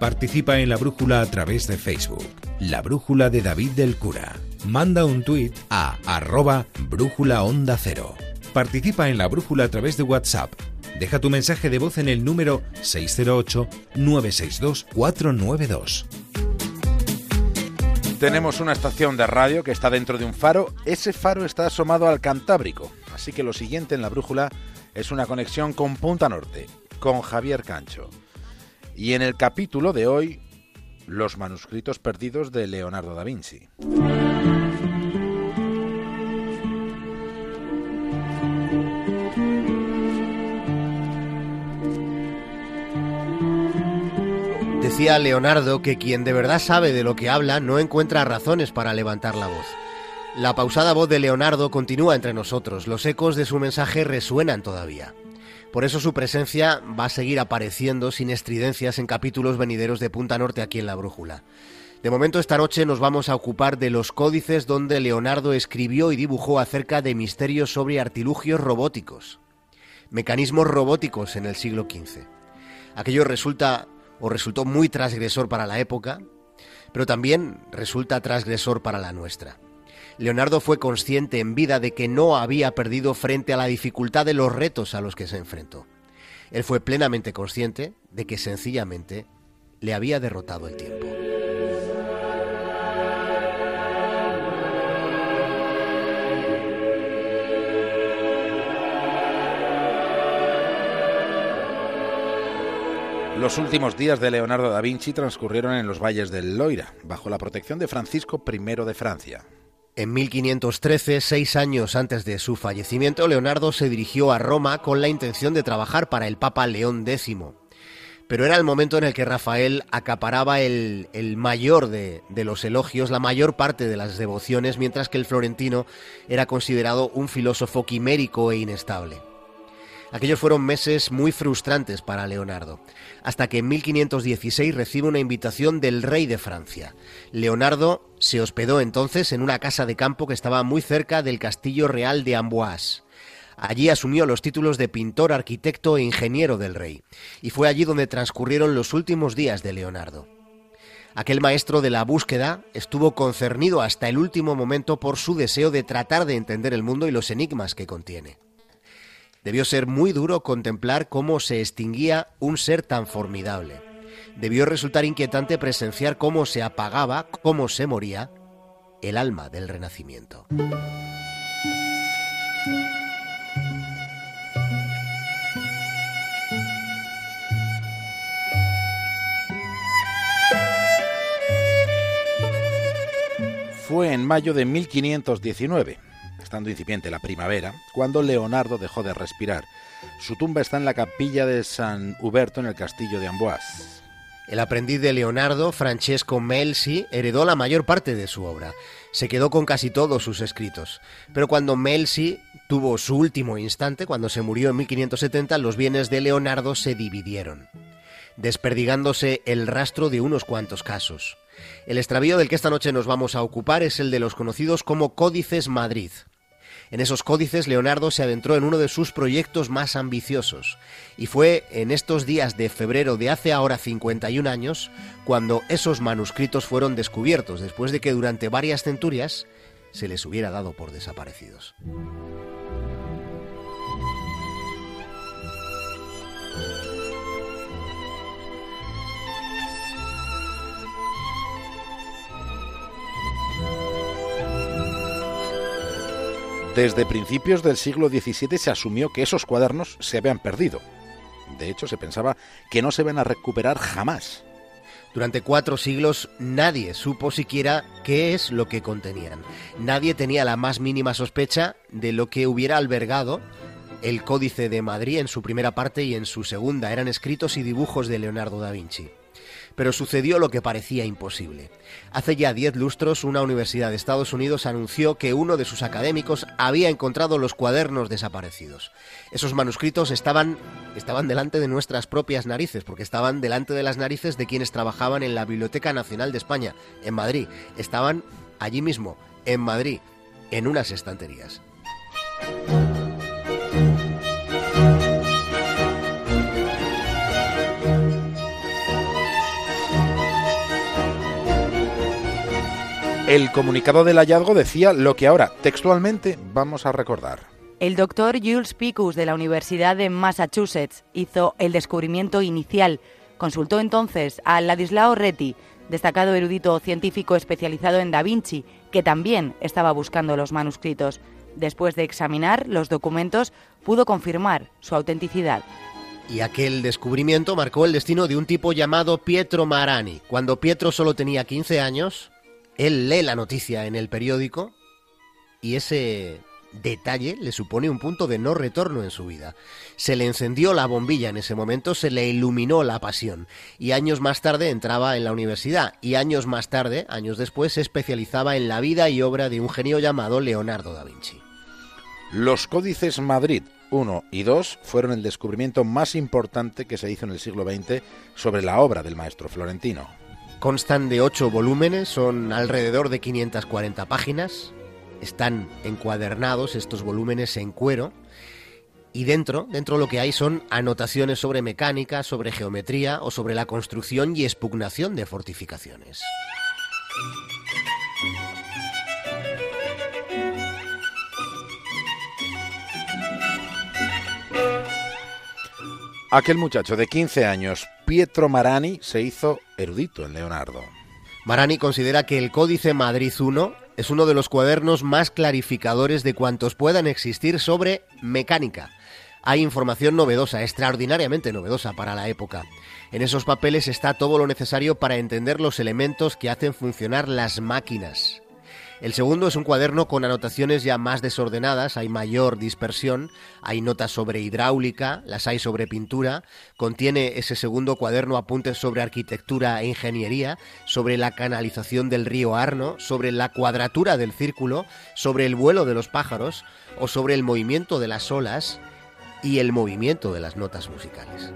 Participa en la brújula a través de Facebook. La brújula de David del Cura. Manda un tuit a arroba brújula cero. Participa en la brújula a través de WhatsApp. Deja tu mensaje de voz en el número 608-962-492. Tenemos una estación de radio que está dentro de un faro. Ese faro está asomado al Cantábrico. Así que lo siguiente en la brújula es una conexión con Punta Norte, con Javier Cancho. Y en el capítulo de hoy, los manuscritos perdidos de Leonardo da Vinci. Decía Leonardo que quien de verdad sabe de lo que habla no encuentra razones para levantar la voz. La pausada voz de Leonardo continúa entre nosotros, los ecos de su mensaje resuenan todavía. Por eso su presencia va a seguir apareciendo sin estridencias en capítulos venideros de Punta Norte aquí en la Brújula. De momento esta noche nos vamos a ocupar de los códices donde Leonardo escribió y dibujó acerca de misterios sobre artilugios robóticos, mecanismos robóticos en el siglo XV. Aquello resulta o resultó muy transgresor para la época, pero también resulta transgresor para la nuestra. Leonardo fue consciente en vida de que no había perdido frente a la dificultad de los retos a los que se enfrentó. Él fue plenamente consciente de que sencillamente le había derrotado el tiempo. Los últimos días de Leonardo da Vinci transcurrieron en los valles del Loira, bajo la protección de Francisco I de Francia. En 1513, seis años antes de su fallecimiento, Leonardo se dirigió a Roma con la intención de trabajar para el Papa León X. Pero era el momento en el que Rafael acaparaba el, mayor de, de los elogios, la mayor parte de las devociones, mientras que el florentino era considerado un filósofo quimérico e inestable. Aquellos fueron meses muy frustrantes para Leonardo, hasta que en 1516 recibe una invitación del rey de Francia. Leonardo se hospedó entonces en una casa de campo que estaba muy cerca del castillo real de Amboise. Allí asumió los títulos de pintor, arquitecto e ingeniero del rey, y fue allí donde transcurrieron los últimos días de Leonardo. Aquel maestro de la búsqueda estuvo concernido hasta el último momento por su deseo de tratar de entender el mundo y los enigmas que contiene. Debió ser muy duro contemplar cómo se extinguía un ser tan formidable. Debió resultar inquietante presenciar cómo se apagaba, cómo se moría el alma del Renacimiento. Fue en mayo de 1519 estando incipiente la primavera, cuando Leonardo dejó de respirar. Su tumba está en la capilla de San Huberto en el castillo de Amboise. El aprendiz de Leonardo, Francesco Melzi, heredó la mayor parte de su obra. Se quedó con casi todos sus escritos. Pero cuando Melzi tuvo su último instante, cuando se murió en 1570, los bienes de Leonardo se dividieron, desperdigándose el rastro de unos cuantos casos. El extravío del que esta noche nos vamos a ocupar es el de los conocidos como Códices Madrid, en esos códices Leonardo se adentró en uno de sus proyectos más ambiciosos, y fue en estos días de febrero de hace ahora 51 años cuando esos manuscritos fueron descubiertos, después de que durante varias centurias se les hubiera dado por desaparecidos. Desde principios del siglo XVII se asumió que esos cuadernos se habían perdido. De hecho, se pensaba que no se van a recuperar jamás. Durante cuatro siglos nadie supo siquiera qué es lo que contenían. Nadie tenía la más mínima sospecha de lo que hubiera albergado el Códice de Madrid en su primera parte y en su segunda. Eran escritos y dibujos de Leonardo da Vinci. Pero sucedió lo que parecía imposible. Hace ya diez lustros, una universidad de Estados Unidos anunció que uno de sus académicos había encontrado los cuadernos desaparecidos. Esos manuscritos estaban, estaban delante de nuestras propias narices, porque estaban delante de las narices de quienes trabajaban en la Biblioteca Nacional de España, en Madrid. Estaban allí mismo, en Madrid, en unas estanterías. El comunicado del hallazgo decía lo que ahora textualmente vamos a recordar. El doctor Jules Picus de la Universidad de Massachusetts hizo el descubrimiento inicial. Consultó entonces a Ladislao Reti, destacado erudito científico especializado en Da Vinci, que también estaba buscando los manuscritos. Después de examinar los documentos, pudo confirmar su autenticidad. Y aquel descubrimiento marcó el destino de un tipo llamado Pietro Marani. Cuando Pietro solo tenía 15 años, él lee la noticia en el periódico y ese detalle le supone un punto de no retorno en su vida. Se le encendió la bombilla en ese momento, se le iluminó la pasión y años más tarde entraba en la universidad y años más tarde, años después, se especializaba en la vida y obra de un genio llamado Leonardo da Vinci. Los códices Madrid 1 y 2 fueron el descubrimiento más importante que se hizo en el siglo XX sobre la obra del maestro florentino. Constan de ocho volúmenes, son alrededor de 540 páginas, están encuadernados estos volúmenes en cuero y dentro, dentro lo que hay son anotaciones sobre mecánica, sobre geometría o sobre la construcción y expugnación de fortificaciones. Aquel muchacho de 15 años, Pietro Marani, se hizo erudito en Leonardo. Marani considera que el Códice Madrid I es uno de los cuadernos más clarificadores de cuantos puedan existir sobre mecánica. Hay información novedosa, extraordinariamente novedosa para la época. En esos papeles está todo lo necesario para entender los elementos que hacen funcionar las máquinas. El segundo es un cuaderno con anotaciones ya más desordenadas, hay mayor dispersión, hay notas sobre hidráulica, las hay sobre pintura, contiene ese segundo cuaderno apuntes sobre arquitectura e ingeniería, sobre la canalización del río Arno, sobre la cuadratura del círculo, sobre el vuelo de los pájaros o sobre el movimiento de las olas y el movimiento de las notas musicales.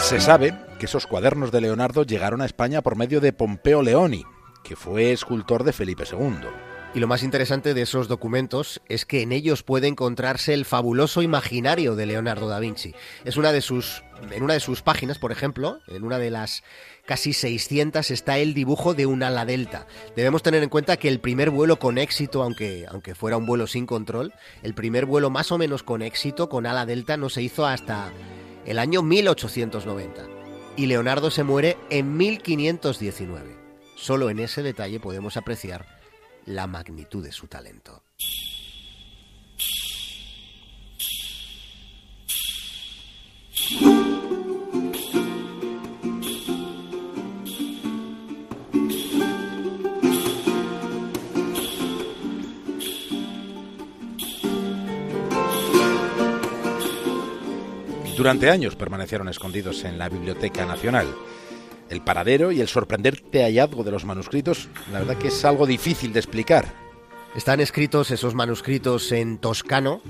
Se sabe que esos cuadernos de Leonardo llegaron a España por medio de Pompeo Leoni, que fue escultor de Felipe II. Y lo más interesante de esos documentos es que en ellos puede encontrarse el fabuloso imaginario de Leonardo da Vinci. Es una de sus en una de sus páginas, por ejemplo, en una de las casi 600 está el dibujo de un ala delta. Debemos tener en cuenta que el primer vuelo con éxito, aunque, aunque fuera un vuelo sin control, el primer vuelo más o menos con éxito con ala delta no se hizo hasta el año 1890. Y Leonardo se muere en 1519. Solo en ese detalle podemos apreciar la magnitud de su talento. Durante años permanecieron escondidos en la Biblioteca Nacional el paradero y el sorprendente hallazgo de los manuscritos, la verdad que es algo difícil de explicar. Están escritos esos manuscritos en toscano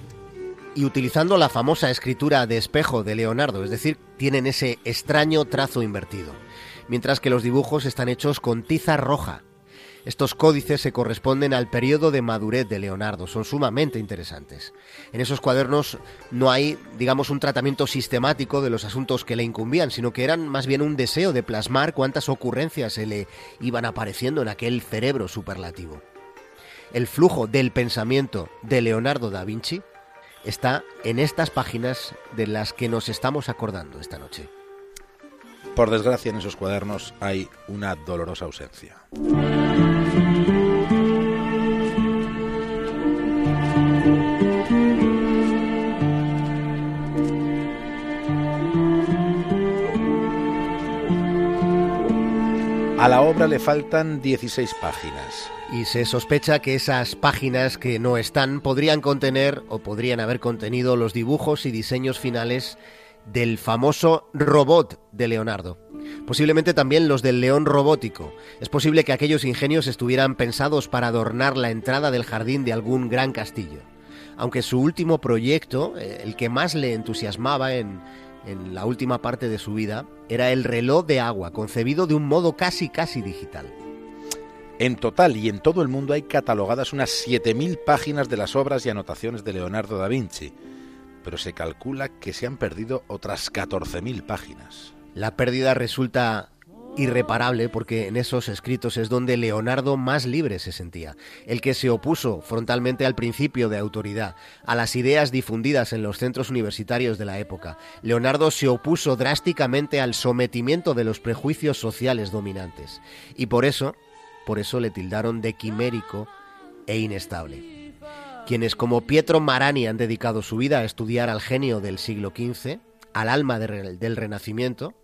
y utilizando la famosa escritura de espejo de Leonardo, es decir, tienen ese extraño trazo invertido, mientras que los dibujos están hechos con tiza roja, estos códices se corresponden al periodo de madurez de Leonardo, son sumamente interesantes. En esos cuadernos no hay, digamos, un tratamiento sistemático de los asuntos que le incumbían, sino que eran más bien un deseo de plasmar cuántas ocurrencias se le iban apareciendo en aquel cerebro superlativo. El flujo del pensamiento de Leonardo da Vinci está en estas páginas de las que nos estamos acordando esta noche. Por desgracia, en esos cuadernos hay una dolorosa ausencia. A la obra le faltan 16 páginas. Y se sospecha que esas páginas que no están podrían contener o podrían haber contenido los dibujos y diseños finales del famoso robot de Leonardo. Posiblemente también los del león robótico. Es posible que aquellos ingenios estuvieran pensados para adornar la entrada del jardín de algún gran castillo. Aunque su último proyecto, eh, el que más le entusiasmaba en, en la última parte de su vida, era el reloj de agua, concebido de un modo casi casi digital. En total y en todo el mundo hay catalogadas unas 7.000 páginas de las obras y anotaciones de Leonardo da Vinci, pero se calcula que se han perdido otras 14.000 páginas. La pérdida resulta irreparable porque en esos escritos es donde Leonardo más libre se sentía, el que se opuso frontalmente al principio de autoridad, a las ideas difundidas en los centros universitarios de la época. Leonardo se opuso drásticamente al sometimiento de los prejuicios sociales dominantes y por eso, por eso le tildaron de quimérico e inestable. Quienes como Pietro Marani han dedicado su vida a estudiar al genio del siglo XV, al alma del Renacimiento,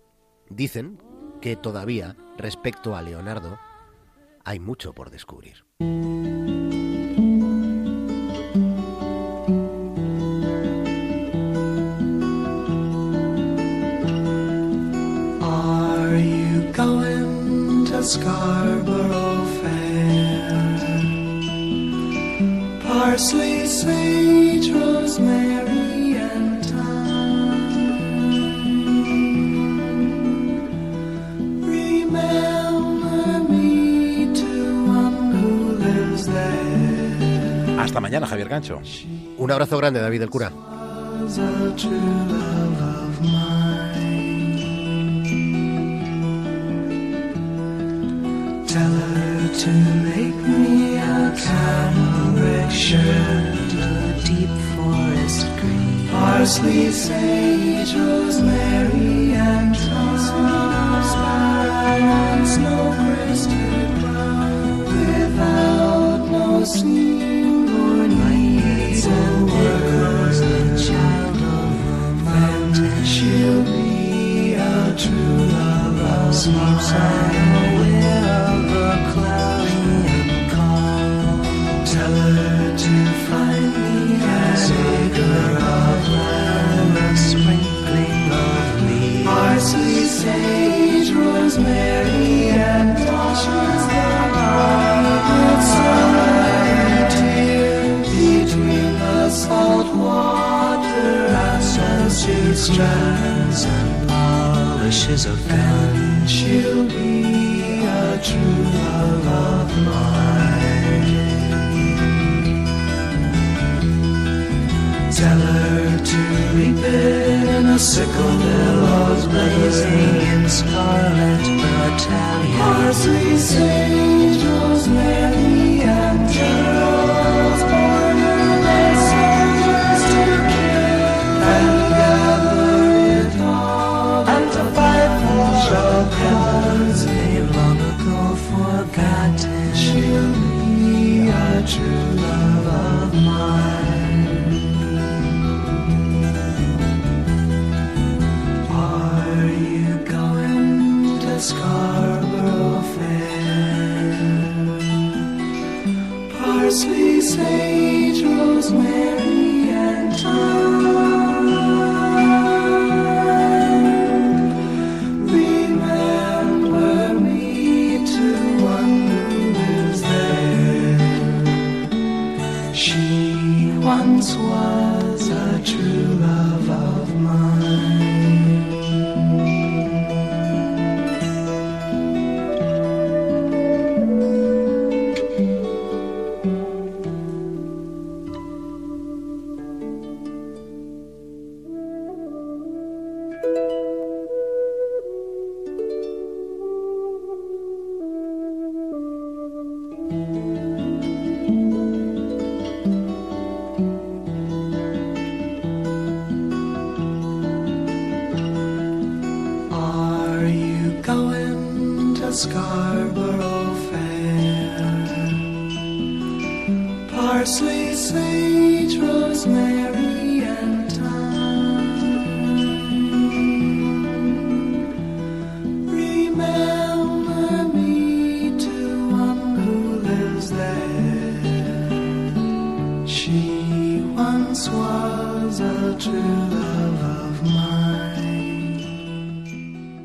dicen que todavía, respecto a Leonardo, hay mucho por descubrir. Are you going to Scarborough Fair? Parsley, sage, rosemary, Hasta mañana, Javier Gancho. Un abrazo grande, David del Cura. Tell her to make me a cambric shirt, a deep forest green, parsley, sage, rosemary, and thyme, snow crested brown, without no seam true love of cloudy and calm. Tell her to find me of a sprinkling of parsley, sage, rosemary, and thyme. Between the salt water ashes she strands and polishes a pen. She'll be a true love of mine. Tell her to reap it in a sickle billows blazing in scarlet battalion. Parsley, sage, rosemary, and geraniums, sage, Parsley, sage, rosemary,